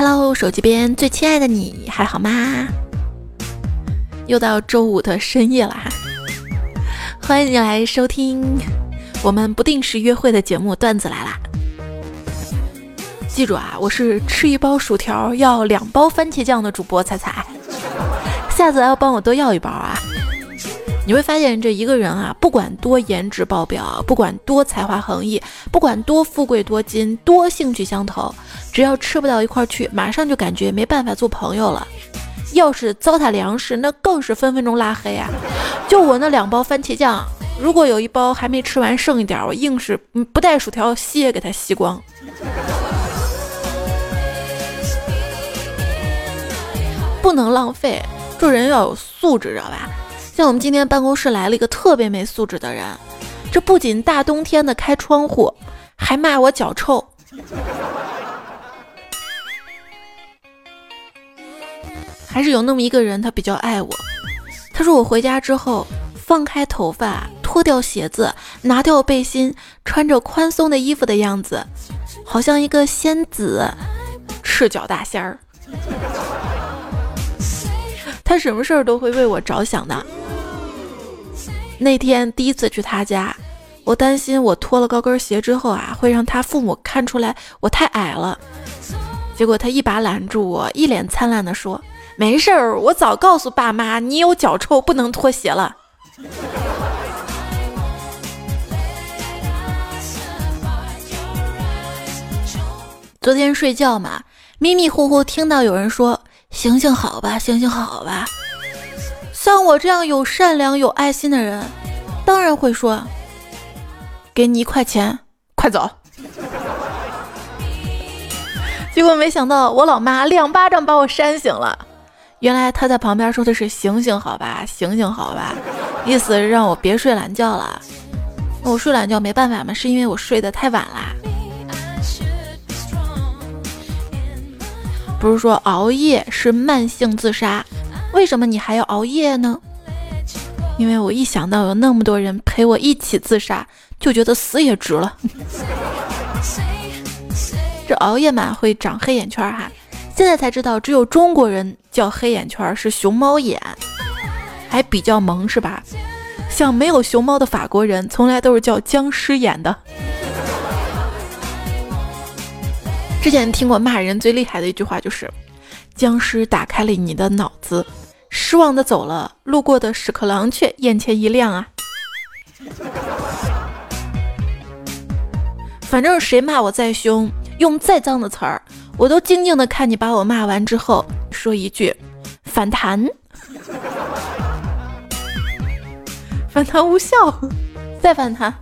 Hello，手机边最亲爱的你还好吗？又到周五的深夜了哈，欢迎你来收听我们不定时约会的节目《段子来啦》。记住啊，我是吃一包薯条要两包番茄酱的主播彩彩，下次还要帮我多要一包啊！你会发现这一个人啊，不管多颜值爆表，不管多才华横溢，不管多富贵多金，多兴趣相投，只要吃不到一块去，马上就感觉没办法做朋友了。要是糟蹋粮食，那更是分分钟拉黑啊！就我那两包番茄酱，如果有一包还没吃完剩一点，我硬是不带薯条吸也给它吸光。不能浪费，做人要有素质，知道吧？像我们今天办公室来了一个特别没素质的人，这不仅大冬天的开窗户，还骂我脚臭。还是有那么一个人，他比较爱我。他说我回家之后，放开头发，脱掉鞋子，拿掉背心，穿着宽松的衣服的样子，好像一个仙子，赤脚大仙儿。他什么事儿都会为我着想的。那天第一次去他家，我担心我脱了高跟鞋之后啊，会让他父母看出来我太矮了。结果他一把揽住我，一脸灿烂地说：“没事儿，我早告诉爸妈你有脚臭，不能脱鞋了。”昨天睡觉嘛，迷迷糊糊听到有人说：“行行好吧，行行好吧。”像我这样有善良、有爱心的人，当然会说：“给你一块钱，快走。”结果没想到，我老妈两巴掌把我扇醒了。原来她在旁边说的是“醒醒好吧，醒醒好吧”，意思让我别睡懒觉了。我睡懒觉没办法嘛，是因为我睡得太晚啦。不是说熬夜是慢性自杀。为什么你还要熬夜呢？因为我一想到有那么多人陪我一起自杀，就觉得死也值了。这熬夜嘛会长黑眼圈哈，现在才知道只有中国人叫黑眼圈是熊猫眼，还比较萌是吧？像没有熊猫的法国人从来都是叫僵尸眼的。之前听过骂人最厉害的一句话就是。僵尸打开了你的脑子，失望的走了，路过的屎壳郎却眼前一亮啊！反正谁骂我再凶，用再脏的词儿，我都静静的看你把我骂完之后，说一句反弹，反弹无效，再反弹。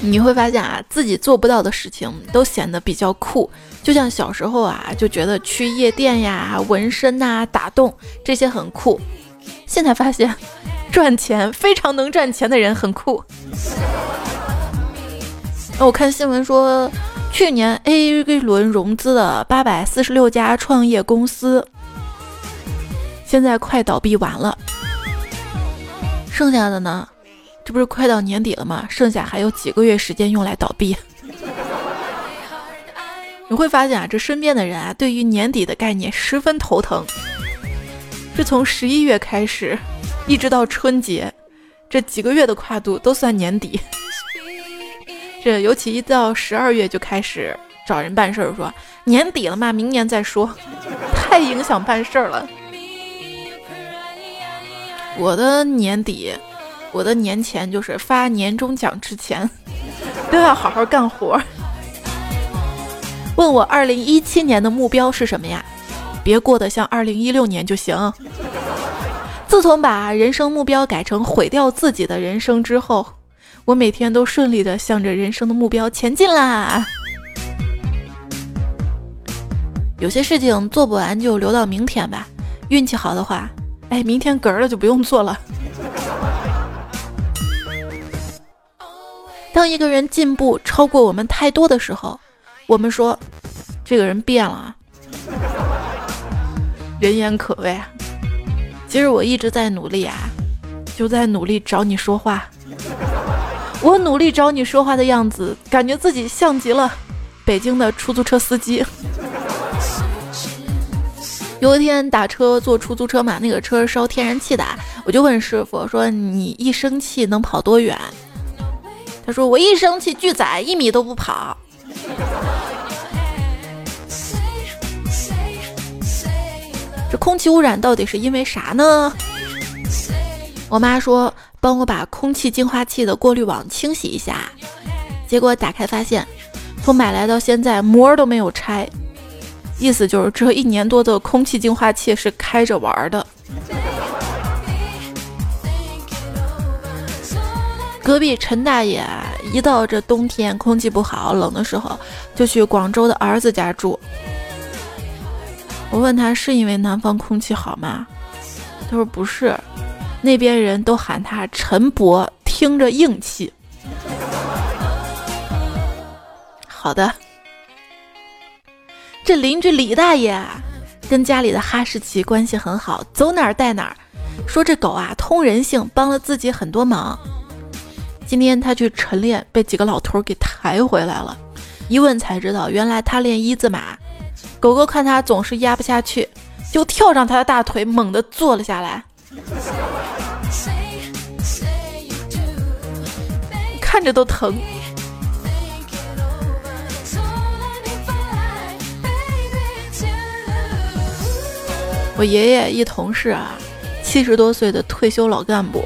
你会发现啊，自己做不到的事情都显得比较酷。就像小时候啊，就觉得去夜店呀、纹身呐、打洞这些很酷。现在发现，赚钱非常能赚钱的人很酷。那我看新闻说，去年 A 轮融资的八百四十六家创业公司，现在快倒闭完了。剩下的呢，这不是快到年底了吗？剩下还有几个月时间用来倒闭。你会发现啊，这身边的人啊，对于年底的概念十分头疼。是从十一月开始，一直到春节，这几个月的跨度都算年底。这尤其一到十二月就开始找人办事儿，说年底了嘛，明年再说，太影响办事儿了。我的年底，我的年前就是发年终奖之前，都要好好干活。问我二零一七年的目标是什么呀？别过得像二零一六年就行。自从把人生目标改成毁掉自己的人生之后，我每天都顺利的向着人生的目标前进啦。有些事情做不完就留到明天吧，运气好的话，哎，明天嗝了就不用做了。当一个人进步超过我们太多的时候。我们说，这个人变了，人言可畏啊。其实我一直在努力啊，就在努力找你说话。我努力找你说话的样子，感觉自己像极了北京的出租车司机。有一天打车坐出租车嘛，那个车烧天然气的，我就问师傅说：“你一生气能跑多远？”他说：“我一生气巨载，一米都不跑。”这空气污染到底是因为啥呢？我妈说帮我把空气净化器的过滤网清洗一下，结果打开发现，从买来到现在膜都没有拆，意思就是这一年多的空气净化器是开着玩的。隔壁陈大爷一到这冬天空气不好冷的时候，就去广州的儿子家住。我问他是因为南方空气好吗？他说不是，那边人都喊他陈伯，听着硬气。好的，这邻居李大爷跟家里的哈士奇关系很好，走哪儿带哪儿，说这狗啊通人性，帮了自己很多忙。今天他去晨练，被几个老头给抬回来了。一问才知道，原来他练一字马。狗狗看他总是压不下去，就跳上他的大腿，猛地坐了下来。看着都疼。我爷爷一同事啊，七十多岁的退休老干部。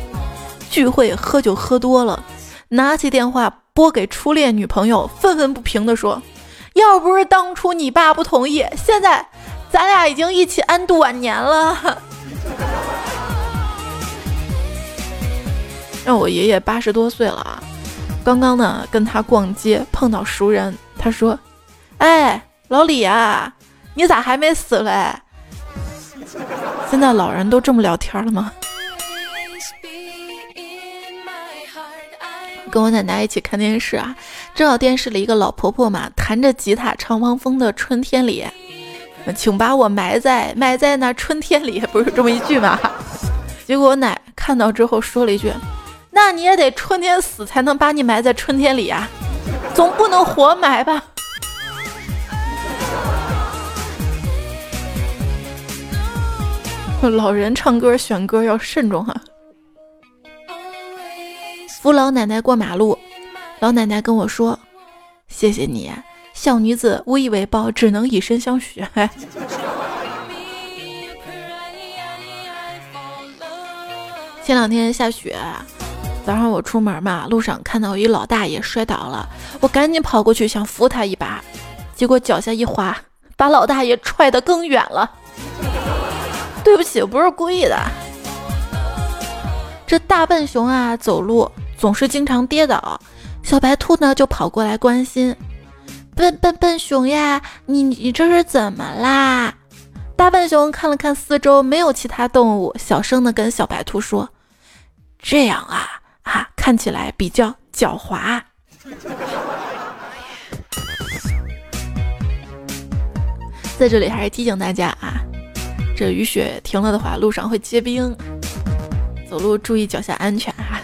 聚会喝酒喝多了，拿起电话拨给初恋女朋友，愤愤不平地说：“要不是当初你爸不同意，现在咱俩已经一起安度晚年了。” 让我爷爷八十多岁了啊，刚刚呢跟他逛街碰到熟人，他说：“哎，老李啊，你咋还没死嘞？”现在老人都这么聊天了吗？跟我奶奶一起看电视啊，正好电视里一个老婆婆嘛，弹着吉他唱汪峰的《春天里》，请把我埋在埋在那春天里，不是这么一句吗？结果我奶看到之后说了一句：“那你也得春天死才能把你埋在春天里啊，总不能活埋吧？”老人唱歌选歌要慎重哈。扶老奶奶过马路，老奶奶跟我说：“谢谢你，小女子无以为报，只能以身相许。”前两天下雪，早上我出门嘛，路上看到一老大爷摔倒了，我赶紧跑过去想扶他一把，结果脚下一滑，把老大爷踹得更远了。对不起，我不是故意的。这大笨熊啊，走路。总是经常跌倒，小白兔呢就跑过来关心，笨笨笨熊呀，你你这是怎么啦？大笨熊看了看四周，没有其他动物，小声的跟小白兔说：“这样啊啊，看起来比较狡猾。”在这里还是提醒大家啊，这雨雪停了的话，路上会结冰，走路注意脚下安全哈。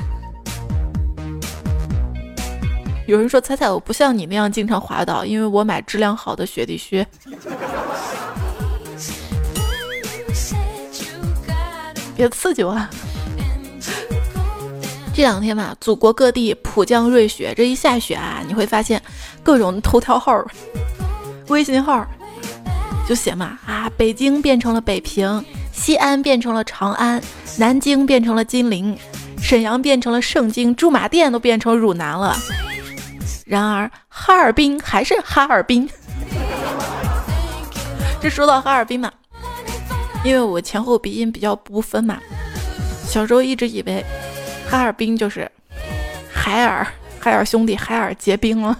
有人说：“彩彩，我不像你那样经常滑倒，因为我买质量好的雪地靴。”别刺激我！这两天嘛，祖国各地普降瑞雪，这一下雪啊，你会发现各种头条号、微信号就写嘛啊，北京变成了北平，西安变成了长安，南京变成了金陵，沈阳变成了盛京，驻马店都变成汝南了。然而，哈尔滨还是哈尔滨。这说到哈尔滨嘛，因为我前后鼻音比较不分嘛，小时候一直以为哈尔滨就是海尔，海尔兄弟，海尔结冰了。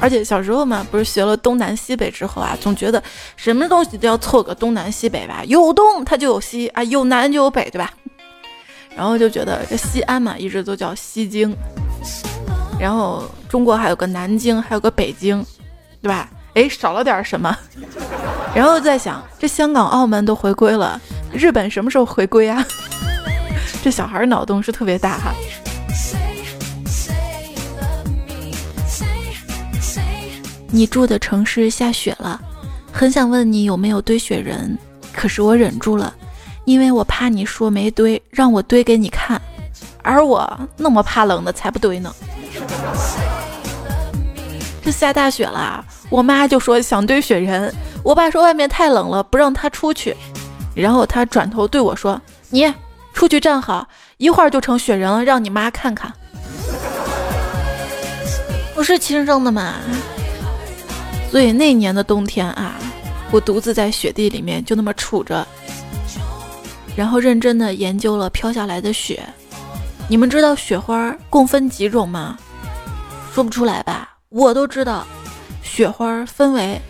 而且小时候嘛，不是学了东南西北之后啊，总觉得什么东西都要凑个东南西北吧，有东它就有西啊，有南就有北，对吧？然后就觉得这西安嘛，一直都叫西京，然后中国还有个南京，还有个北京，对吧？哎，少了点什么？然后在想，这香港、澳门都回归了，日本什么时候回归啊？这小孩脑洞是特别大哈。你住的城市下雪了，很想问你有没有堆雪人，可是我忍住了，因为我怕你说没堆，让我堆给你看，而我那么怕冷的才不堆呢。这下大雪了，我妈就说想堆雪人，我爸说外面太冷了，不让他出去，然后他转头对我说：“你出去站好，一会儿就成雪人了，让你妈看看。”不是亲生的嘛。所以那年的冬天啊，我独自在雪地里面就那么杵着，然后认真的研究了飘下来的雪。你们知道雪花共分几种吗？说不出来吧？我都知道，雪花分为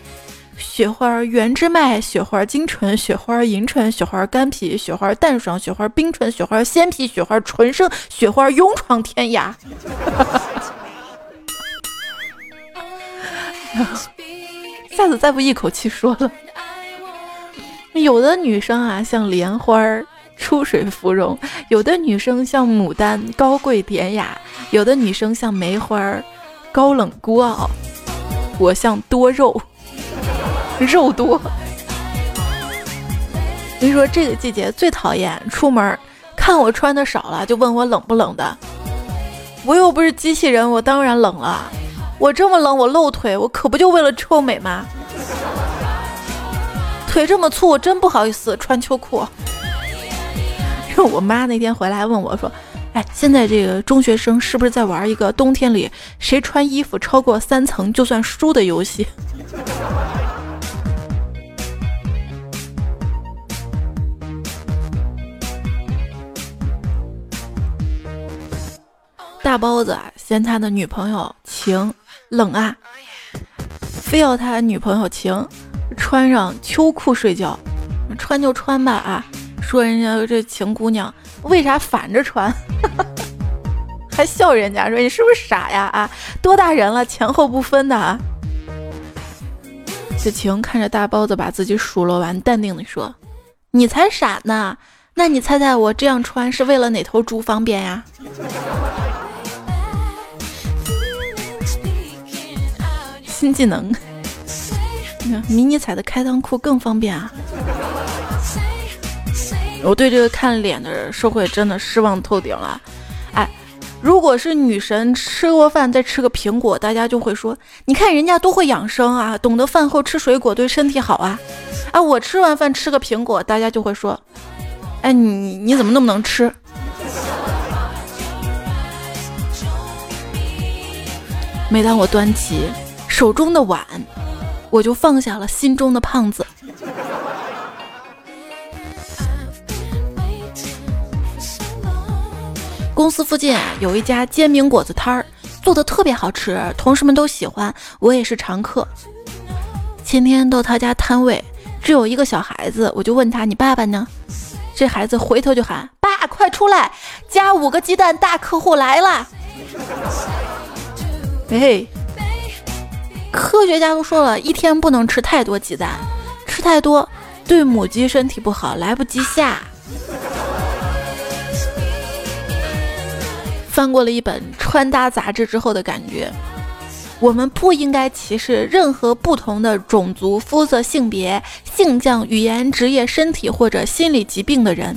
雪花原之麦、雪花精纯、雪花银纯、雪花干皮、雪花淡爽、雪花冰纯、雪花鲜皮、雪花纯生、雪花勇闯天涯。下次再不一口气说了。有的女生啊，像莲花儿出水芙蓉；有的女生像牡丹高贵典雅；有的女生像梅花儿高冷孤傲。我像多肉，肉多。跟你说，这个季节最讨厌出门，看我穿的少了就问我冷不冷的。我又不是机器人，我当然冷了。我这么冷，我露腿，我可不就为了臭美吗？腿这么粗，我真不好意思穿秋裤。我妈那天回来问我说：“哎，现在这个中学生是不是在玩一个冬天里谁穿衣服超过三层就算输的游戏？” 大包子嫌他的女朋友晴。冷啊，非要他女朋友晴穿上秋裤睡觉，穿就穿吧啊！说人家这晴姑娘为啥反着穿，还笑人家说你是不是傻呀啊？多大人了，前后不分的啊！这晴看着大包子把自己数落完，淡定地说：“你才傻呢，那你猜猜我这样穿是为了哪头猪方便呀？”新技能，迷你彩的开裆裤更方便啊！我对这个看脸的社会真的失望透顶了。哎，如果是女神吃过饭再吃个苹果，大家就会说：你看人家多会养生啊，懂得饭后吃水果对身体好啊！啊，我吃完饭吃个苹果，大家就会说：哎，你你怎么那么能吃？每当我端起。手中的碗，我就放下了心中的胖子。公司附近有一家煎饼果子摊儿，做的特别好吃，同事们都喜欢，我也是常客。前天到他家摊位，只有一个小孩子，我就问他：“你爸爸呢？”这孩子回头就喊：“爸，快出来，加五个鸡蛋，大客户来了。”哎。科学家都说了一天不能吃太多鸡蛋，吃太多对母鸡身体不好，来不及下。翻过了一本穿搭杂志之后的感觉，我们不应该歧视任何不同的种族、肤色、性别、性向、语言、职业、身体或者心理疾病的人，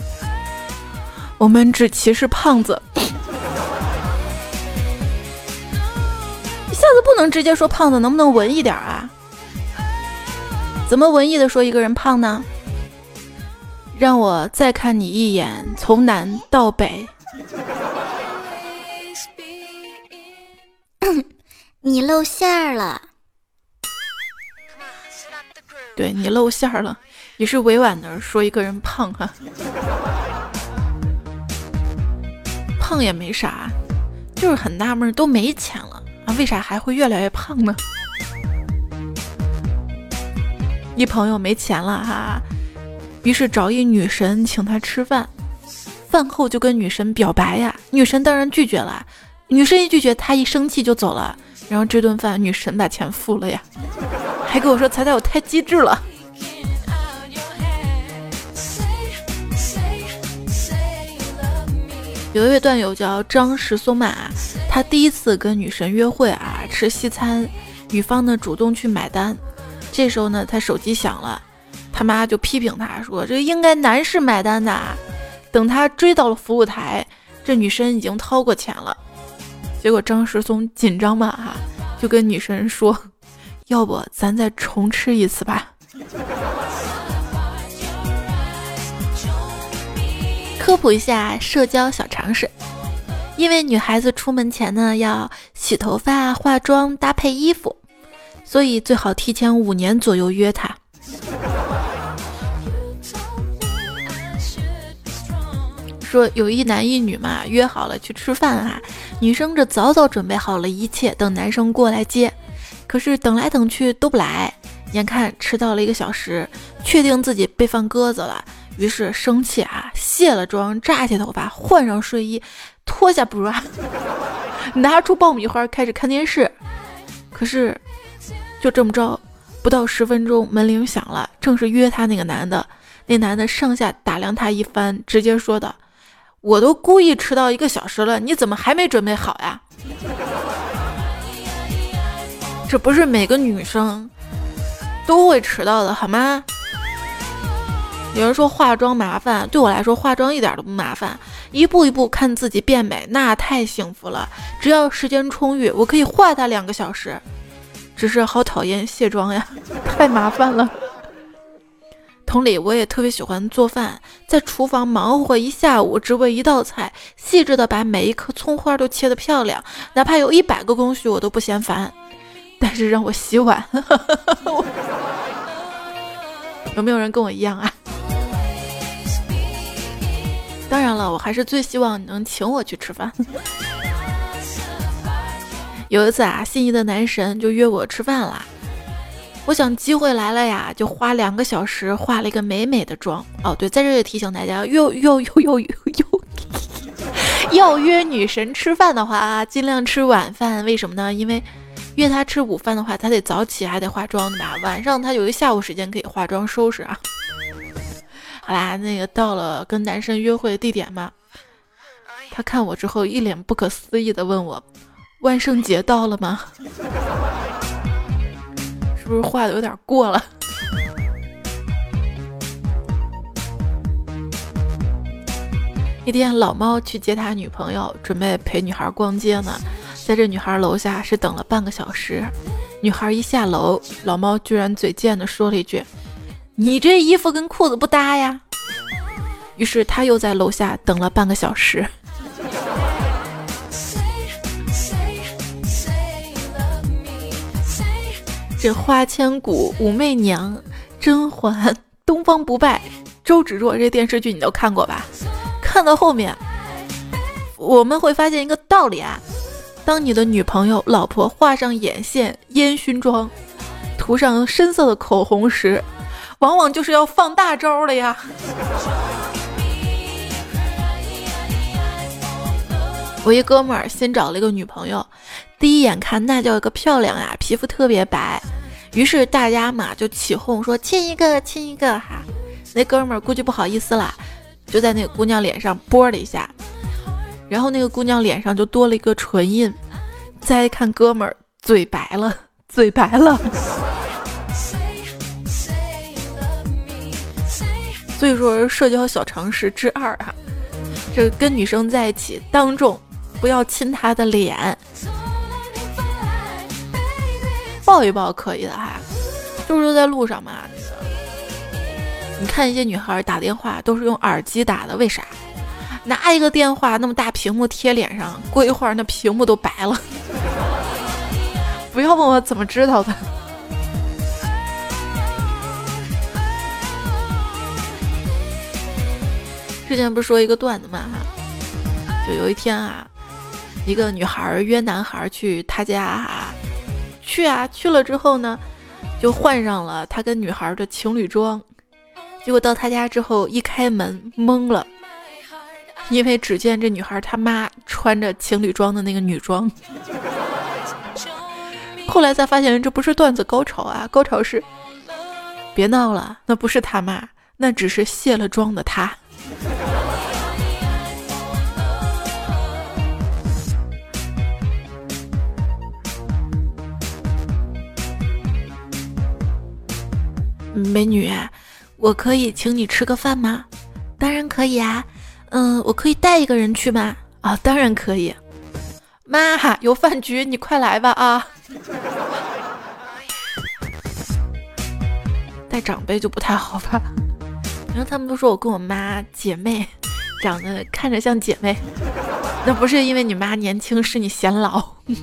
我们只歧视胖子。下次不能直接说胖子，能不能文艺点啊？怎么文艺的说一个人胖呢？让我再看你一眼，从南到北。你露馅儿了。对你露馅儿了，也是委婉的说一个人胖哈。胖也没啥，就是很纳闷，都没钱了。啊，为啥还会越来越胖呢？一朋友没钱了哈，于是找一女神请他吃饭，饭后就跟女神表白呀，女神当然拒绝了，女神一拒绝，他一生气就走了，然后这顿饭女神把钱付了呀，还跟我说彩彩我太机智了。有一位段友叫张石松马，他第一次跟女神约会啊，吃西餐，女方呢主动去买单，这时候呢他手机响了，他妈就批评他说：“这应该男士买单的。”等他追到了服务台，这女生已经掏过钱了。结果张石松紧张嘛哈，就跟女神说：“要不咱再重吃一次吧。”科普一下社交小常识，因为女孩子出门前呢要洗头发、化妆、搭配衣服，所以最好提前五年左右约她。说有一男一女嘛，约好了去吃饭啊。女生这早早准备好了一切，等男生过来接。可是等来等去都不来，眼看迟到了一个小时，确定自己被放鸽子了，于是生气啊，卸了妆，扎起头发，换上睡衣，脱下 bra，拿出爆米花开始看电视。可是就这么着，不到十分钟，门铃响了，正是约他那个男的。那男的上下打量他一番，直接说道。我都故意迟到一个小时了，你怎么还没准备好呀？这不是每个女生都会迟到的好吗？有人说化妆麻烦，对我来说化妆一点都不麻烦，一步一步看自己变美，那太幸福了。只要时间充裕，我可以化它两个小时。只是好讨厌卸妆呀，太麻烦了。同理，我也特别喜欢做饭，在厨房忙活一下午，只为一道菜，细致的把每一颗葱花都切得漂亮，哪怕有一百个工序，我都不嫌烦。但是让我洗碗，有没有人跟我一样啊？当然了，我还是最希望你能请我去吃饭。有一次啊，心仪的男神就约我吃饭啦。我想机会来了呀，就花两个小时化了一个美美的妆。哦，对，在这里提醒大家，又又又又又 要约女神吃饭的话，尽量吃晚饭。为什么呢？因为约她吃午饭的话，她得早起，还得化妆的？晚上她有一下午时间可以化妆收拾啊。好啦，那个到了跟男神约会的地点嘛，他看我之后一脸不可思议的问我：“万圣节到了吗？”是不是画的有点过了？一天，老猫去接他女朋友，准备陪女孩逛街呢。在这女孩楼下是等了半个小时。女孩一下楼，老猫居然嘴贱的说了一句：“你这衣服跟裤子不搭呀。”于是他又在楼下等了半个小时。这花千骨、武媚娘、甄嬛、东方不败、周芷若这电视剧你都看过吧？看到后面，我们会发现一个道理啊：当你的女朋友、老婆画上眼线、烟熏妆，涂上深色的口红时，往往就是要放大招了呀。我一哥们儿新找了一个女朋友，第一眼看那叫一个漂亮呀，皮肤特别白。于是大家嘛就起哄说亲一个亲一个哈，那哥们儿估计不好意思啦，就在那个姑娘脸上啵了一下，然后那个姑娘脸上就多了一个唇印，再一看哥们儿嘴白了，嘴白了。所以说社交小常识之二哈，这跟女生在一起当众不要亲她的脸。抱一抱可以的哈，就是在路上嘛。你看一些女孩打电话都是用耳机打的，为啥？拿一个电话那么大屏幕贴脸上，过一会儿那屏幕都白了。不要问我怎么知道的。之前不是说一个段子嘛哈，就有一天啊，一个女孩约男孩去他家。去啊，去了之后呢，就换上了他跟女孩的情侣装。结果到他家之后，一开门懵了，因为只见这女孩他妈穿着情侣装的那个女装。后来才发现这不是段子高潮啊，高潮是，别闹了，那不是他妈，那只是卸了妆的他。美女，我可以请你吃个饭吗？当然可以啊。嗯，我可以带一个人去吗？啊，当然可以。妈，有饭局，你快来吧啊！带长辈就不太好吧？然后他们都说我跟我妈姐妹，长得看着像姐妹。那不是因为你妈年轻，是你显老。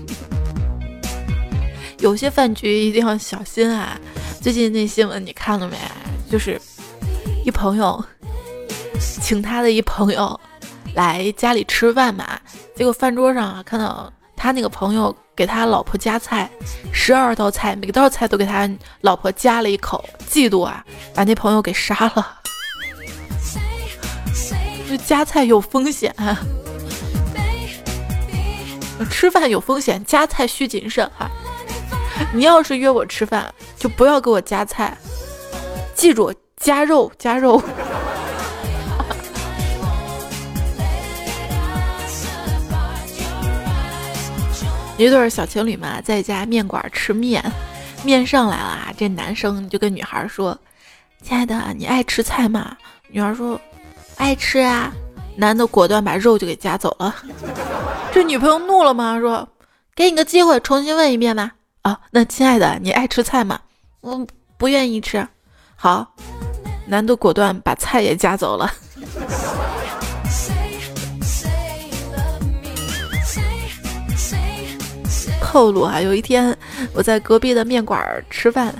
有些饭局一定要小心啊！最近那新闻你看了没？就是一朋友请他的一朋友来家里吃饭嘛，结果饭桌上啊看到他那个朋友给他老婆夹菜，十二道菜，每道菜都给他老婆夹了一口，嫉妒啊，把那朋友给杀了。就夹菜有风险。吃饭有风险，夹菜需谨慎哈。你要是约我吃饭，就不要给我夹菜，记住夹肉夹肉。一对小情侣嘛，在一家面馆吃面，面上来了，这男生就跟女孩说：“亲爱的，你爱吃菜吗？”女孩说：“爱吃啊。”男的果断把肉就给夹走了。这女朋友怒了吗？说：“给你个机会，重新问一遍吧。”啊，那亲爱的，你爱吃菜吗？我不愿意吃。好，男的果断把菜也夹走了。透露啊，有一天我在隔壁的面馆吃饭，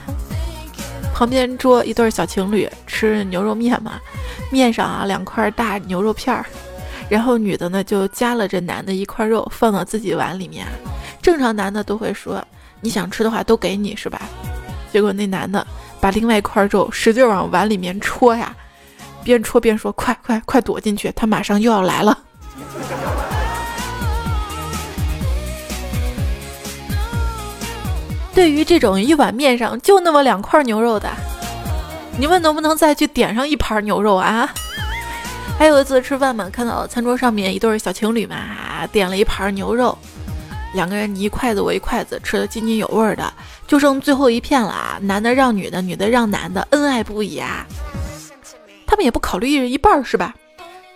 旁边桌一对小情侣吃牛肉面嘛，面上啊两块大牛肉片儿。然后女的呢就夹了这男的一块肉放到自己碗里面，正常男的都会说你想吃的话都给你是吧？结果那男的把另外一块肉使劲往碗里面戳呀，边戳边说快快快躲进去，他马上又要来了。对于这种一碗面上就那么两块牛肉的，你们能不能再去点上一盘牛肉啊？还有一次吃饭嘛，看到餐桌上面一对小情侣嘛，点了一盘牛肉，两个人你一筷子我一筷子，吃的津津有味的，就剩最后一片了啊！男的让女的，女的让男的，恩爱不已啊！他们也不考虑一人一半是吧？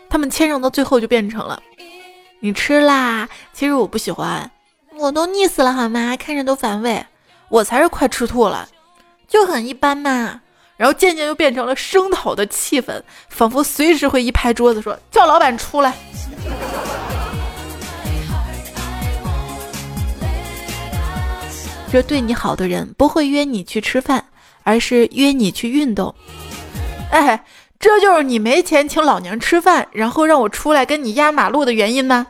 他们谦让到最后就变成了，你吃啦，其实我不喜欢，我都腻死了好吗？看着都反胃，我才是快吃吐了，就很一般嘛。然后渐渐又变成了声讨的气氛，仿佛随时会一拍桌子说：“叫老板出来！”这对你好的人不会约你去吃饭，而是约你去运动。哎，这就是你没钱请老娘吃饭，然后让我出来跟你压马路的原因吗？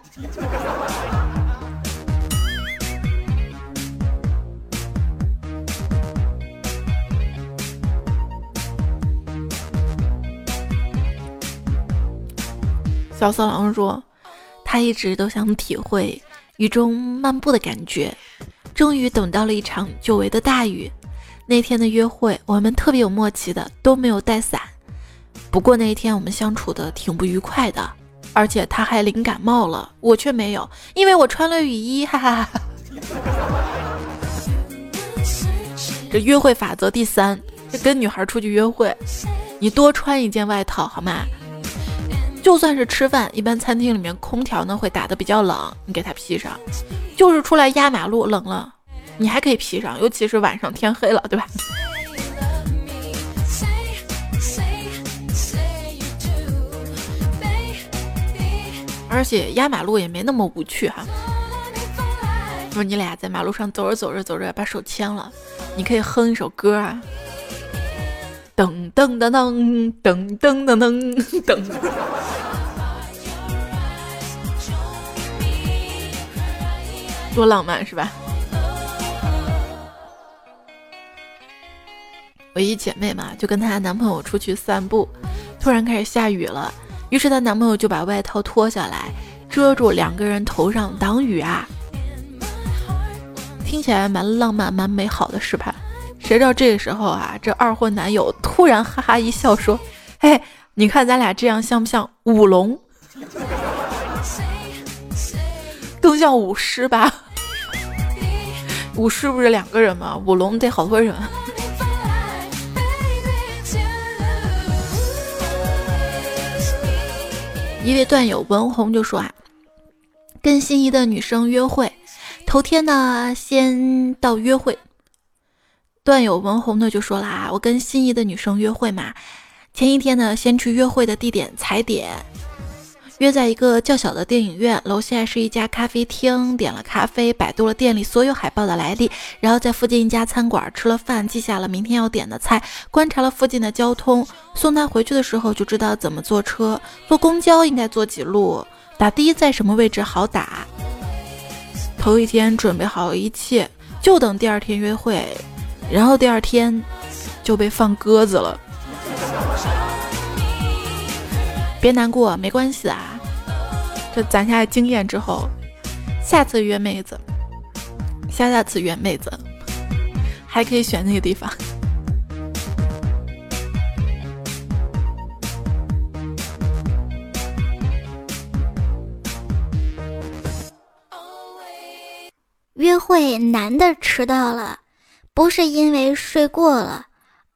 小色狼说：“他一直都想体会雨中漫步的感觉，终于等到了一场久违的大雨。那天的约会，我们特别有默契的都没有带伞。不过那一天我们相处的挺不愉快的，而且他还淋感冒了，我却没有，因为我穿了雨衣。哈哈哈。这约会法则第三：这跟女孩出去约会，你多穿一件外套好吗？”就算是吃饭，一般餐厅里面空调呢会打得比较冷，你给它披上；就是出来压马路冷了，你还可以披上，尤其是晚上天黑了，对吧？而且压马路也没那么无趣哈。说你俩在马路上走着走着走着把手牵了，你可以哼一首歌啊。噔噔噔噔噔噔噔噔噔，多浪漫是吧？我一姐妹嘛，就跟她男朋友出去散步，突然开始下雨了，于是她男朋友就把外套脱下来遮住两个人头上挡雨啊，听起来蛮浪漫、蛮美好的，是吧？谁知道这个时候啊这二婚男友突然哈哈一笑说嘿你看咱俩这样像不像舞龙？更像舞狮吧？舞狮不是两个人吗？舞龙得好多人。一位段友文红就说啊跟心仪的女生约会头天呢先到约会段友文红呢就说了啊，我跟心仪的女生约会嘛，前一天呢先去约会的地点踩点。约在一个较小的电影院，楼下是一家咖啡厅，点了咖啡，百度了店里所有海报的来历，然后在附近一家餐馆吃了饭，记下了明天要点的菜，观察了附近的交通。送他回去的时候就知道怎么坐车，坐公交应该坐几路，打的在什么位置好打。头一天准备好一切，就等第二天约会，然后第二天就被放鸽子了。别难过，没关系啊。这攒下经验之后，下次约妹子，下下次约妹子，还可以选那个地方。约会男的迟到了，不是因为睡过了，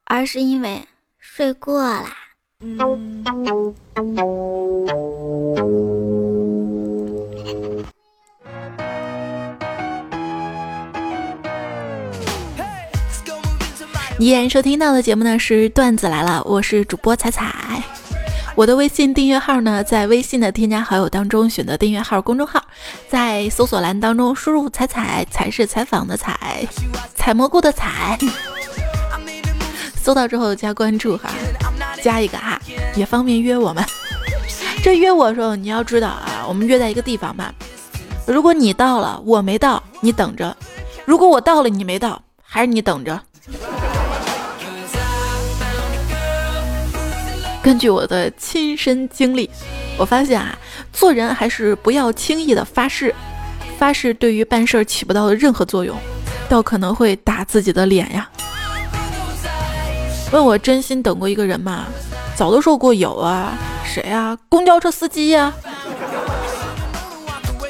而是因为睡过啦。依然收听到的节目呢是段子来了，我是主播彩彩。我的微信订阅号呢，在微信的添加好友当中选择订阅号公众号，在搜索栏当中输入“采采”，才是采访的采，采蘑菇的采。搜到之后加关注哈。加一个哈，也方便约我们。这约我的时候，你要知道啊，我们约在一个地方吧。如果你到了，我没到，你等着；如果我到了，你没到，还是你等着。根据我的亲身经历，我发现啊，做人还是不要轻易的发誓，发誓对于办事起不到的任何作用，倒可能会打自己的脸呀。问我真心等过一个人吗？早都说过有啊，谁啊？公交车司机呀，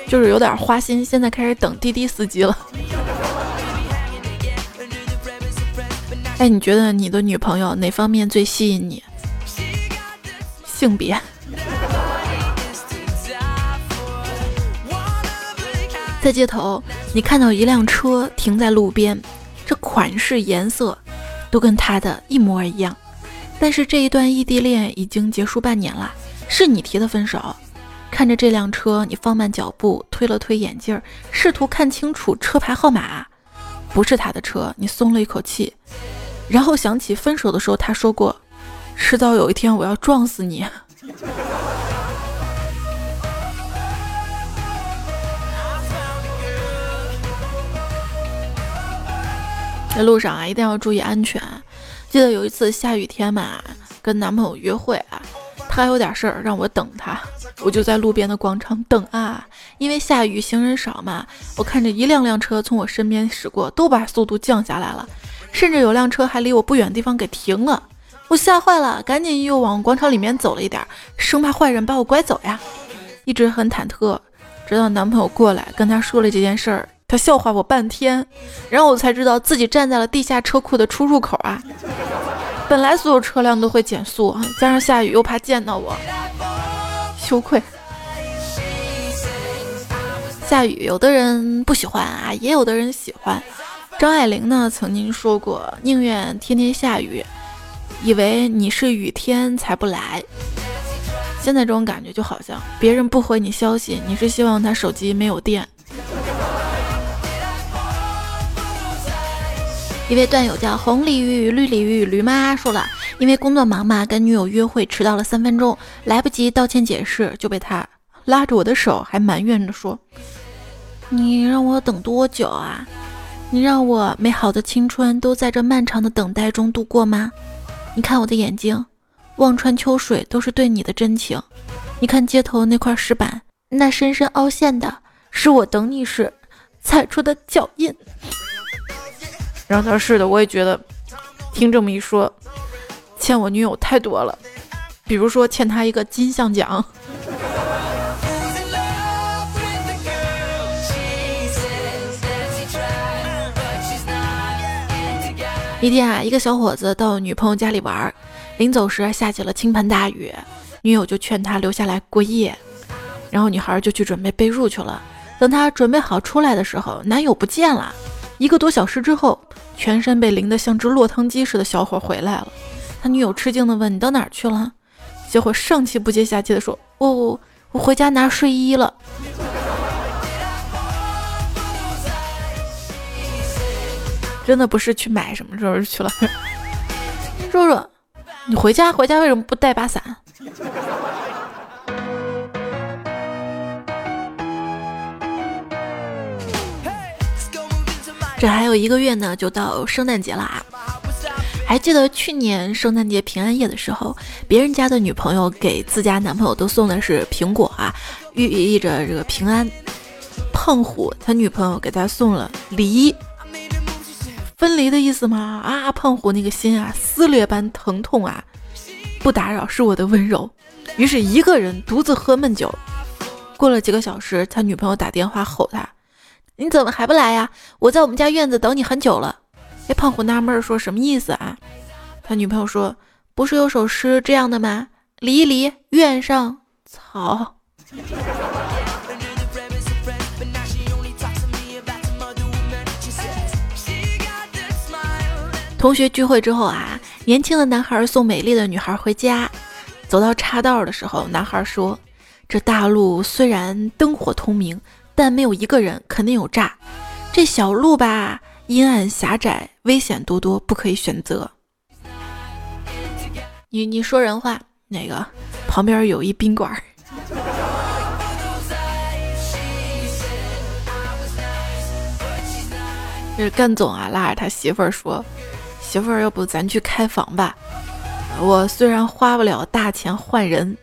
就是有点花心，现在开始等滴滴司机了。哎，你觉得你的女朋友哪方面最吸引你？性别？在街头，你看到一辆车停在路边，这款式、颜色。都跟他的一模一样，但是这一段异地恋已经结束半年了，是你提的分手。看着这辆车，你放慢脚步，推了推眼镜，试图看清楚车牌号码，不是他的车，你松了一口气，然后想起分手的时候他说过，迟早有一天我要撞死你。在路上啊，一定要注意安全。记得有一次下雨天嘛，跟男朋友约会啊，他还有点事儿让我等他，我就在路边的广场等啊。因为下雨行人少嘛，我看着一辆辆车从我身边驶过，都把速度降下来了，甚至有辆车还离我不远的地方给停了。我吓坏了，赶紧又往广场里面走了一点，生怕坏人把我拐走呀。一直很忐忑，直到男朋友过来跟他说了这件事儿。他笑话我半天，然后我才知道自己站在了地下车库的出入口啊！本来所有车辆都会减速，加上下雨又怕见到我，羞愧。下雨，有的人不喜欢啊，也有的人喜欢。张爱玲呢曾经说过：“宁愿天天下雨，以为你是雨天才不来。”现在这种感觉就好像别人不回你消息，你是希望他手机没有电。一位段友叫红鲤鱼、绿鲤鱼、驴妈说了，因为工作忙嘛，跟女友约会迟到了三分钟，来不及道歉解释，就被他拉着我的手，还埋怨着说：“你让我等多久啊？你让我美好的青春都在这漫长的等待中度过吗？你看我的眼睛，望穿秋水都是对你的真情。你看街头那块石板，那深深凹陷的，是我等你时踩出的脚印。”然后他说：“是的，我也觉得，听这么一说，欠我女友太多了，比如说欠她一个金像奖。”一天啊，一个小伙子到女朋友家里玩，临走时下起了倾盆大雨，女友就劝他留下来过夜，然后女孩就去准备被褥去了。等他准备好出来的时候，男友不见了。一个多小时之后，全身被淋得像只落汤鸡似的小伙回来了。他女友吃惊地问：“你到哪儿去了？”小伙上气不接下气地说：“我我我回家拿睡衣了。”真的不是去买什么，这是去了。若若，你回家回家为什么不带把伞？这还有一个月呢，就到圣诞节了啊！还记得去年圣诞节平安夜的时候，别人家的女朋友给自家男朋友都送的是苹果啊，寓意着这个平安。胖虎他女朋友给他送了梨，分离的意思吗？啊，胖虎那个心啊，撕裂般疼痛啊！不打扰是我的温柔。于是，一个人独自喝闷酒。过了几个小时，他女朋友打电话吼他。你怎么还不来呀？我在我们家院子等你很久了。哎，胖虎纳闷说：“什么意思啊？”他女朋友说：“不是有首诗这样的吗？离离院上草。”同学聚会之后啊，年轻的男孩送美丽的女孩回家，走到岔道的时候，男孩说：“这大路虽然灯火通明。”但没有一个人，肯定有诈。这小路吧，阴暗狭窄，危险多多，不可以选择。你你说人话，那个旁边有一宾馆。这是干总啊，拉着他媳妇儿说：“媳妇儿，要不咱去开房吧？我虽然花不了大钱换人，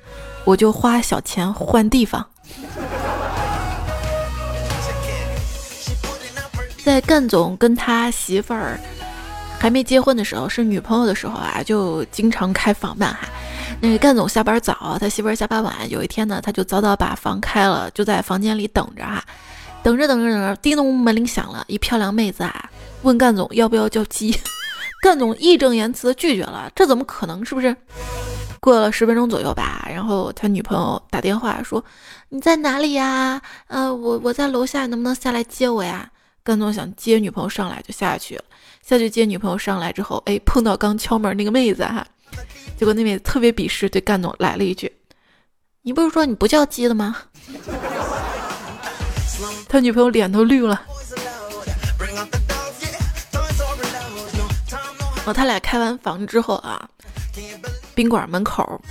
我就花小钱换地方。”在干总跟他媳妇儿还没结婚的时候，是女朋友的时候啊，就经常开房吧哈。那个干总下班早，他媳妇儿下班晚。有一天呢，他就早早把房开了，就在房间里等着哈。等着等着等着，叮咚，门铃响了，一漂亮妹子啊，问干总要不要叫鸡。干总义正言辞的拒绝了，这怎么可能？是不是？过了十分钟左右吧，然后他女朋友打电话说：“你在哪里呀？呃，我我在楼下，能不能下来接我呀？”干总想接女朋友上来就下去了，下去接女朋友上来之后，哎，碰到刚敲门那个妹子哈，结果那妹子特别鄙视，对干总来了一句：“你不是说你不叫鸡的吗？”他女朋友脸都绿了。哦，他俩开完房之后啊，宾馆门口，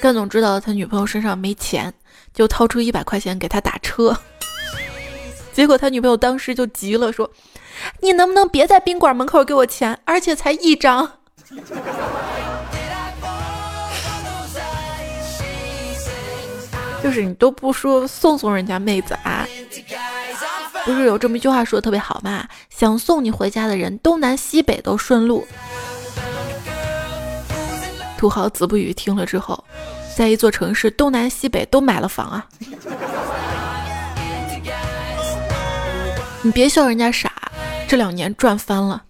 干总知道他女朋友身上没钱，就掏出一百块钱给他打车。结果他女朋友当时就急了，说：“你能不能别在宾馆门口给我钱？而且才一张。”就是你都不说送送人家妹子啊？不是有这么一句话说的特别好吗？想送你回家的人，东南西北都顺路。土豪子不语听了之后，在一座城市东南西北都买了房啊。你别笑人家傻，这两年赚翻了。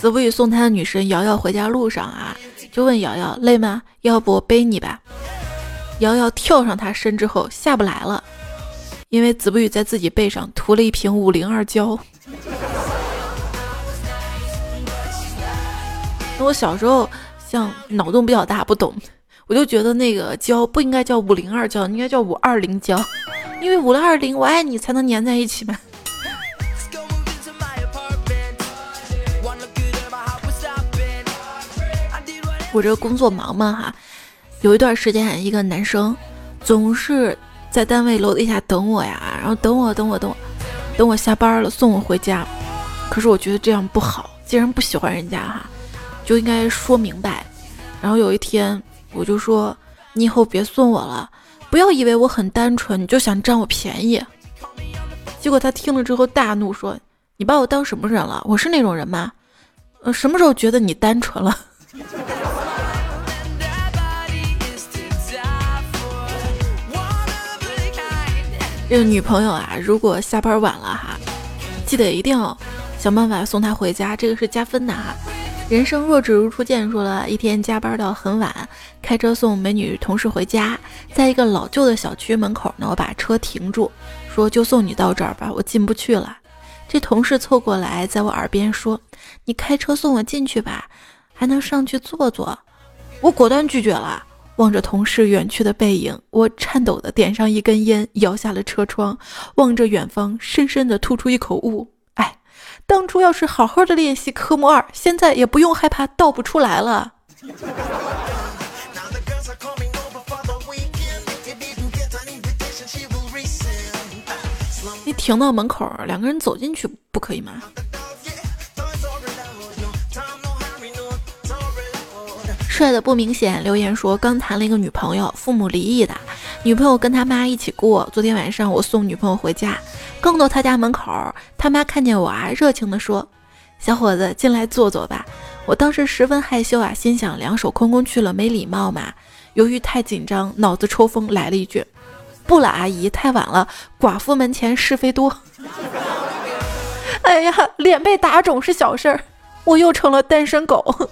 子不语送他的女神瑶瑶回家路上啊，就问瑶瑶累吗？要不我背你吧。瑶瑶跳上他身之后下不来了，因为子不语在自己背上涂了一瓶五零二胶。我小时候像脑洞比较大，不懂，我就觉得那个胶不应该叫五零二胶，应该叫五二零胶。因为五零二零，我爱你才能粘在一起嘛。我这工作忙嘛哈，有一段时间，一个男生总是在单位楼底下等我呀，然后等我等我等我，等我下班了送我回家。可是我觉得这样不好，既然不喜欢人家哈，就应该说明白。然后有一天我就说，你以后别送我了。不要以为我很单纯，你就想占我便宜。结果他听了之后大怒，说：“你把我当什么人了？我是那种人吗？呃，什么时候觉得你单纯了？”这个女朋友啊，如果下班晚了哈，记得一定要想办法送她回家，这个是加分的哈。人生若只如初见，说了一天加班到很晚，开车送美女同事回家，在一个老旧的小区门口呢，我把车停住，说就送你到这儿吧，我进不去了。这同事凑过来，在我耳边说：“你开车送我进去吧，还能上去坐坐。”我果断拒绝了。望着同事远去的背影，我颤抖的点上一根烟，摇下了车窗，望着远方，深深的吐出一口雾。哎，当初要是好好的练习科目二，现在也不用害怕倒不出来了。你停到门口，两个人走进去不可以吗？帅的不明显留言说刚谈了一个女朋友，父母离异的，女朋友跟他妈一起过。昨天晚上我送女朋友回家，刚到他家门口，他妈看见我啊，热情的说：“小伙子进来坐坐吧。”我当时十分害羞啊，心想两手空空去了，没礼貌嘛。由于太紧张，脑子抽风，来了一句：“不了，阿姨，太晚了，寡妇门前是非多。”哎呀，脸被打肿是小事儿，我又成了单身狗。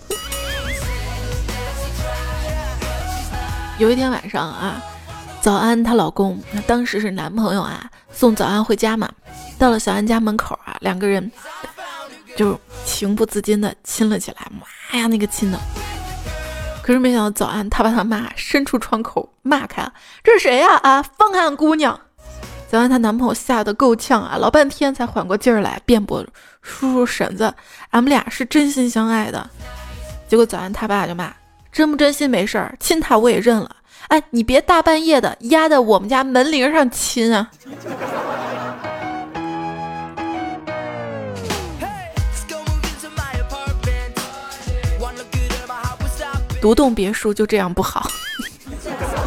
有一天晚上啊，早安她老公，当时是男朋友啊，送早安回家嘛。到了小安家门口啊，两个人就情不自禁的亲了起来。妈呀，那个亲的！可是没想到早安他把他妈伸出窗口骂开，这是谁呀？啊，放开俺姑娘！早安她男朋友吓得够呛啊，老半天才缓过劲儿来辩驳：叔叔婶子，俺们俩是真心相爱的。结果早安他爸就骂。真不真心没事儿，亲他我也认了。哎，你别大半夜的压在我们家门铃上亲啊！独栋别墅就这样不好。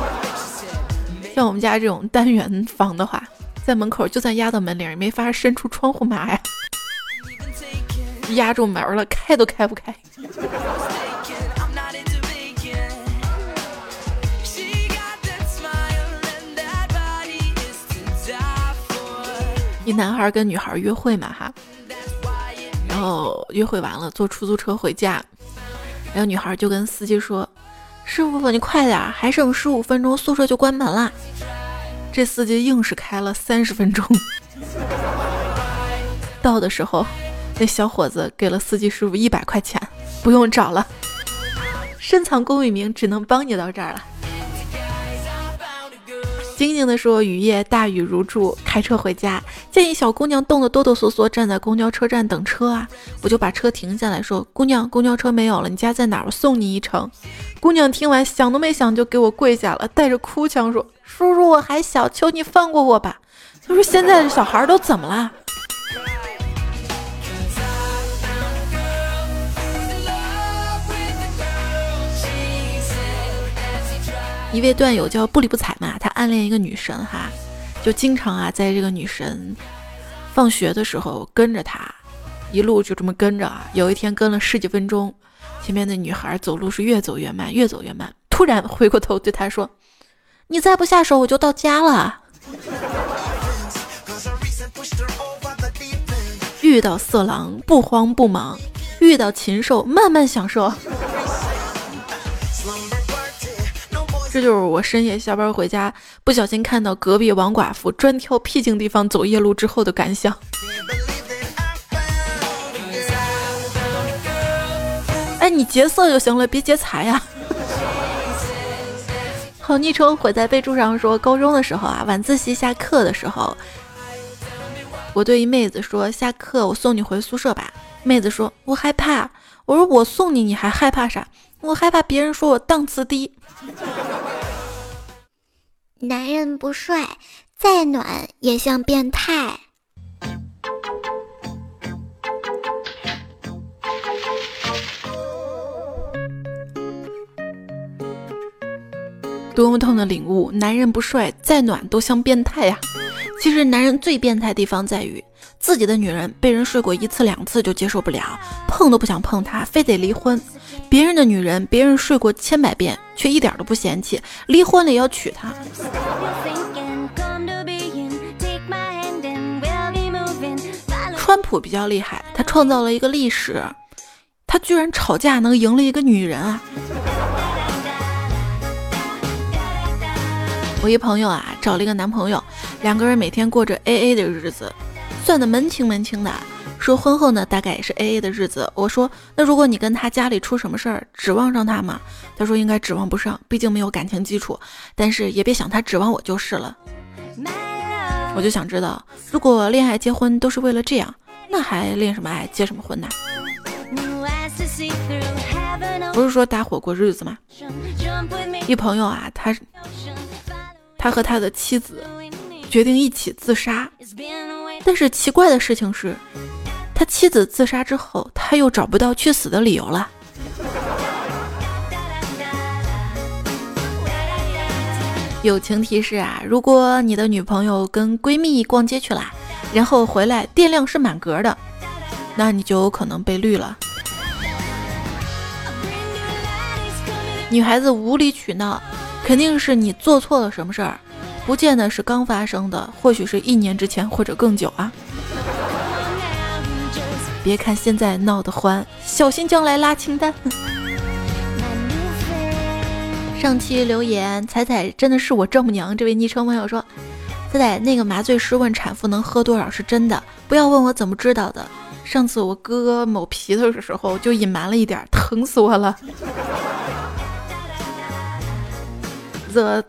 像我们家这种单元房的话，在门口就算压到门铃，也没法伸出窗户嘛呀。压住门了，开都开不开。一男孩跟女孩约会嘛哈，然后约会完了坐出租车回家，然后女孩就跟司机说：“师傅，你快点，还剩十五分钟，宿舍就关门了。”这司机硬是开了三十分钟。到的时候，那小伙子给了司机师傅一百块钱，不用找了，深藏功与名，只能帮你到这儿了。静静的说：“雨夜大雨如注，开车回家，见一小姑娘冻得哆哆嗦嗦，站在公交车站等车啊，我就把车停下来说：‘姑娘，公交车没有了，你家在哪儿？我送你一程。’姑娘听完想都没想就给我跪下了，带着哭腔说：‘叔叔，我还小，求你放过我吧。’他说现在的小孩都怎么了？”一位段友叫不理不睬嘛，他暗恋一个女神哈，就经常啊在这个女神放学的时候跟着她，一路就这么跟着啊。有一天跟了十几分钟，前面的女孩走路是越走越慢，越走越慢，突然回过头对他说：“你再不下手，我就到家了。”遇到色狼不慌不忙，遇到禽兽慢慢享受。这就是我深夜下班回家，不小心看到隔壁王寡妇专挑僻静地方走夜路之后的感想。哎，你劫色就行了，别劫财呀。好昵称毁在备注上说，高中的时候啊，晚自习下课的时候，我对一妹子说：“下课我送你回宿舍吧。”妹子说：“我害怕。”我说：“我送你，你还害怕啥？”我害怕别人说我档次低。男人不帅，再暖也像变态。多么痛的领悟！男人不帅，再暖都像变态呀。其实，男人最变态的地方在于。自己的女人被人睡过一次两次就接受不了，碰都不想碰她，非得离婚。别人的女人，别人睡过千百遍，却一点都不嫌弃，离婚了也要娶她。川普比较厉害，他创造了一个历史，他居然吵架能赢了一个女人啊！我一朋友啊，找了一个男朋友，两个人每天过着 A A 的日子，算得门清门清的。说婚后呢，大概也是 A A 的日子。我说，那如果你跟他家里出什么事儿，指望上他吗？他说应该指望不上，毕竟没有感情基础。但是也别想他指望我就是了。我就想知道，如果恋爱结婚都是为了这样，那还恋什么爱，结什么婚呢？不是说搭伙过日子吗？一朋友啊，他他和他的妻子决定一起自杀，但是奇怪的事情是。他妻子自杀之后，他又找不到去死的理由了。友情提示啊，如果你的女朋友跟闺蜜逛街去了，然后回来电量是满格的，那你就有可能被绿了。女孩子无理取闹，肯定是你做错了什么事儿，不见得是刚发生的，或许是一年之前或者更久啊。别看现在闹得欢，小心将来拉清单。上期留言，彩彩真的是我丈母娘。这位昵称网友说：“彩彩，那个麻醉师问产妇能喝多少是真的，不要问我怎么知道的。上次我割某皮的时候就隐瞒了一点，疼死我了。” The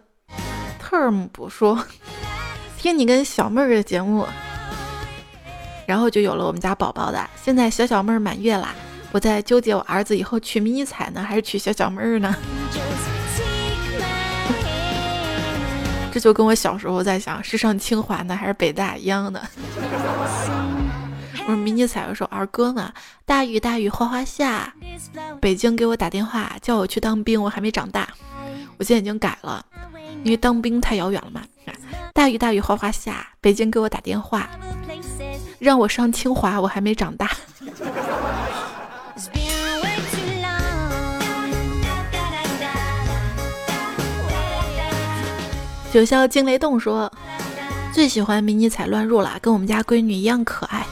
term 不说，听你跟小妹儿的节目。然后就有了我们家宝宝的。现在小小妹儿满月啦，我在纠结我儿子以后娶迷你彩呢，还是娶小小妹儿呢？这就跟我小时候在想是上清华呢还是北大一样的。我说迷你彩有首儿歌呢，大雨大雨哗哗下，北京给我打电话叫我去当兵，我还没长大。我现在已经改了，因为当兵太遥远了嘛。大雨大雨哗哗下，北京给我打电话。让我上清华，我还没长大。九霄惊雷动说，最喜欢迷你彩乱入了，跟我们家闺女一样可爱。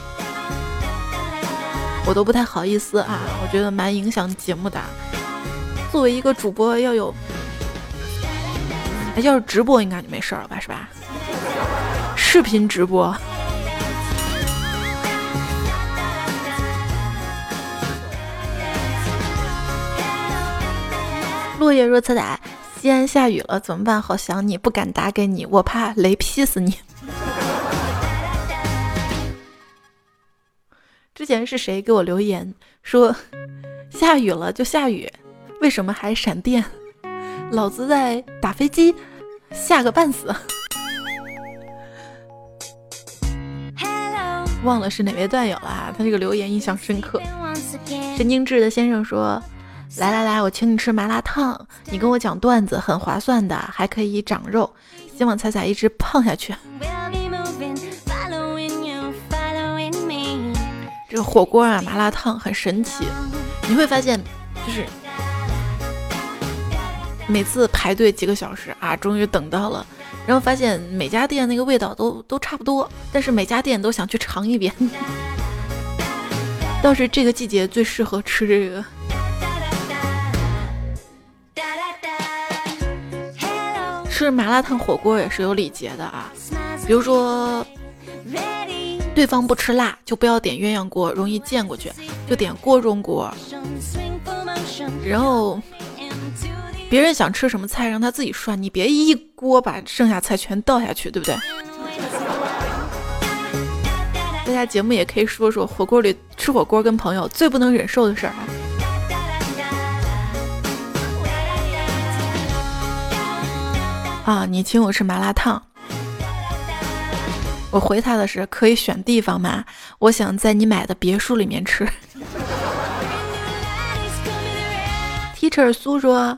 我都不太好意思啊，我觉得蛮影响节目的。作为一个主播，要有，要是直播应该就没事了吧，是吧？视频直播。落叶若彩彩，西安下雨了，怎么办？好想你，不敢打给你，我怕雷劈死你。之前是谁给我留言说下雨了就下雨，为什么还闪电？老子在打飞机，吓个半死。忘了是哪位段友了，他这个留言印象深刻。神经质的先生说。来来来，我请你吃麻辣烫，你跟我讲段子很划算的，还可以长肉，希望彩彩一直胖下去。这个火锅啊，麻辣烫很神奇，你会发现，就是每次排队几个小时啊，终于等到了，然后发现每家店那个味道都都差不多，但是每家店都想去尝一遍。倒是这个季节最适合吃这个。吃麻辣烫火锅也是有礼节的啊，比如说，对方不吃辣就不要点鸳鸯锅，容易溅过去，就点锅中锅。然后，别人想吃什么菜让他自己涮，你别一锅把剩下菜全倒下去，对不对？大家节目也可以说说火锅里吃火锅跟朋友最不能忍受的事儿啊。啊，你请我吃麻辣烫，我回他的是可以选地方吗？我想在你买的别墅里面吃。Teacher 苏说，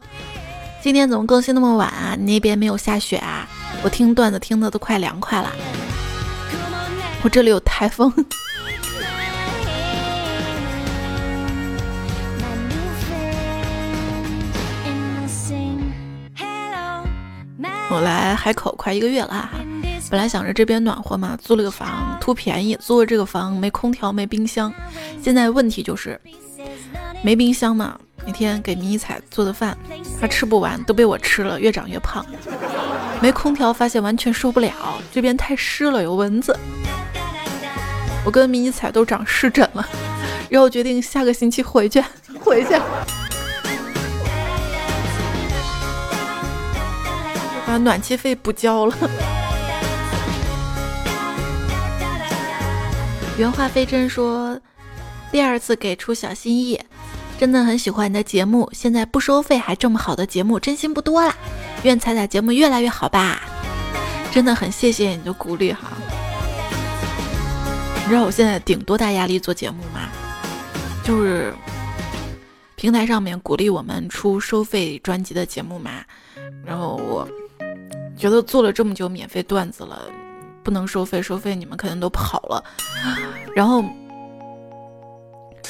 今天怎么更新那么晚啊？你那边没有下雪啊？我听段子听的都快凉快了，我这里有台风。我来海口快一个月了哈，本来想着这边暖和嘛，租了个房图便宜，租了这个房没空调没冰箱，现在问题就是没冰箱呢，每天给迷彩做的饭，他吃不完，都被我吃了，越长越胖。没空调，发现完全受不了，这边太湿了，有蚊子。我跟迷彩都长湿疹了，然后决定下个星期回去，回去。把暖气费补交了。原话飞真说：“第二次给出小心意，真的很喜欢你的节目。现在不收费还这么好的节目，真心不多了。愿彩彩节目越来越好吧。”真的很谢谢你的鼓励哈。你知道我现在顶多大压力做节目吗？就是平台上面鼓励我们出收费专辑的节目嘛。然后我觉得做了这么久免费段子了。不能收费，收费你们可能都跑了。然后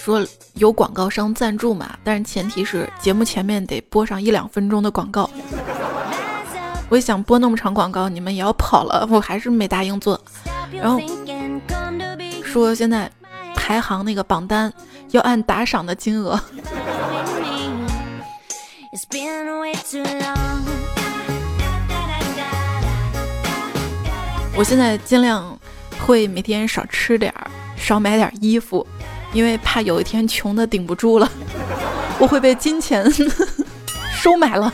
说有广告商赞助嘛，但是前提是节目前面得播上一两分钟的广告。我也想播那么长广告，你们也要跑了，我还是没答应做。然后说现在排行那个榜单要按打赏的金额。我现在尽量会每天少吃点儿，少买点衣服，因为怕有一天穷的顶不住了，我会被金钱 收买了。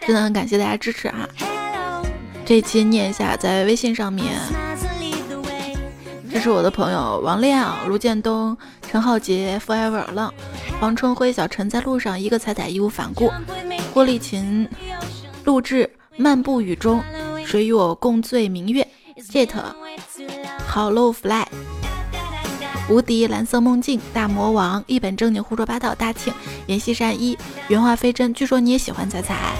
真的很感谢大家支持啊！这期念一下，在微信上面，这是我的朋友王亮、卢建东、陈浩杰、Forever 浪、黄春辉、小陈在路上，一个彩彩义无反顾，郭丽琴。录制漫步雨中，谁与我共醉明月 Jet，Hello fly，无敌蓝色梦境，大魔王，一本正经胡说八道，大庆，阎锡山一，原话非真，据说你也喜欢彩彩。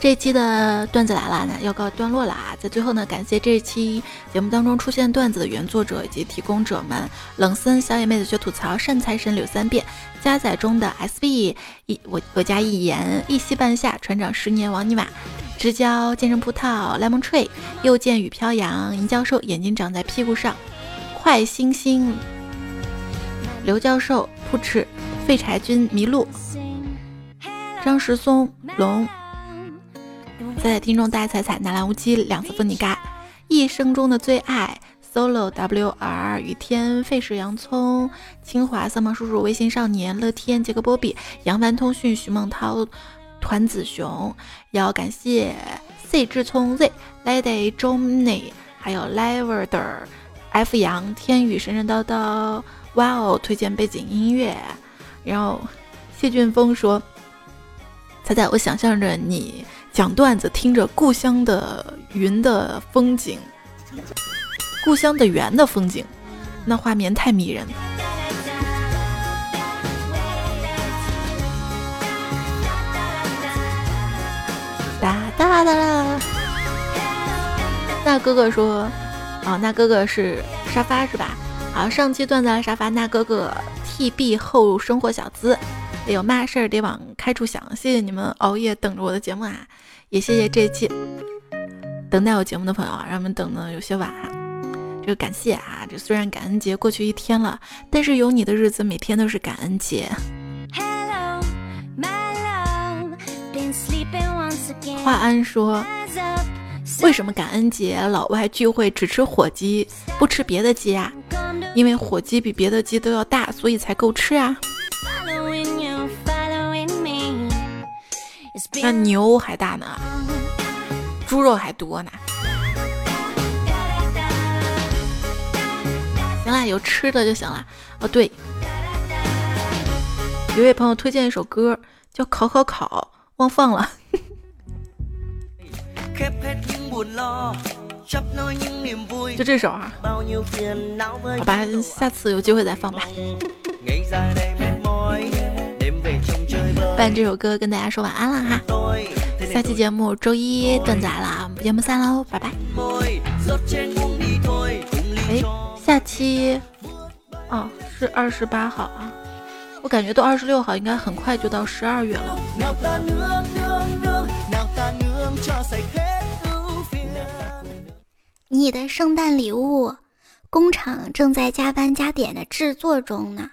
这期的段子来了，那要告段落了啊！在最后呢，感谢这期节目当中出现段子的原作者以及提供者们：冷森、小野妹子学吐槽、善财神柳三变、加载中的 SB 一我我家一言一夕半夏、船长十年王尼玛、直交健身葡萄、lemon tree、又见雨飘扬、银教授眼睛长在屁股上、坏星星、刘教授、扑哧、废柴君、麋鹿、张石松、龙。在在听众大彩彩纳兰无羁两次分你嘎，一生中的最爱 solo w r 雨天费氏洋葱。清华三毛叔叔微信少年乐天杰克波比杨帆通讯徐梦涛。团子熊，要感谢 C 志聪 Z Lady Johnny 还有 Lavender F 杨天宇神神叨叨哇哦推荐背景音乐，然后谢俊峰说彩彩我想象着你。讲段子，听着故乡的云的风景，故乡的圆的风景，那画面太迷人。哒哒哒啦！那哥哥说，哦，那哥哥是沙发是吧？好，上期段子沙发，那哥哥 T B 后生活小资，有嘛事儿得往开处想。谢谢你们熬夜等着我的节目啊！也谢谢这期等待我节目的朋友啊，让我们等的有些晚。这个感谢啊，这虽然感恩节过去一天了，但是有你的日子每天都是感恩节。华安说：“为什么感恩节老外聚会只吃火鸡，不吃别的鸡啊？因为火鸡比别的鸡都要大，所以才够吃啊。”那牛还大呢，猪肉还多呢。行了，有吃的就行了。哦，对，有位朋友推荐一首歌，叫《考考考》，忘放了。就这首啊，好吧，下次有机会再放吧。伴这首歌跟大家说晚安了哈，下期节目周一段子来了，不见不散喽，拜拜。哎，下期哦是二十八号啊，我感觉都二十六号，应该很快就到十二月了。你的圣诞礼物，工厂正在加班加点的制作中呢。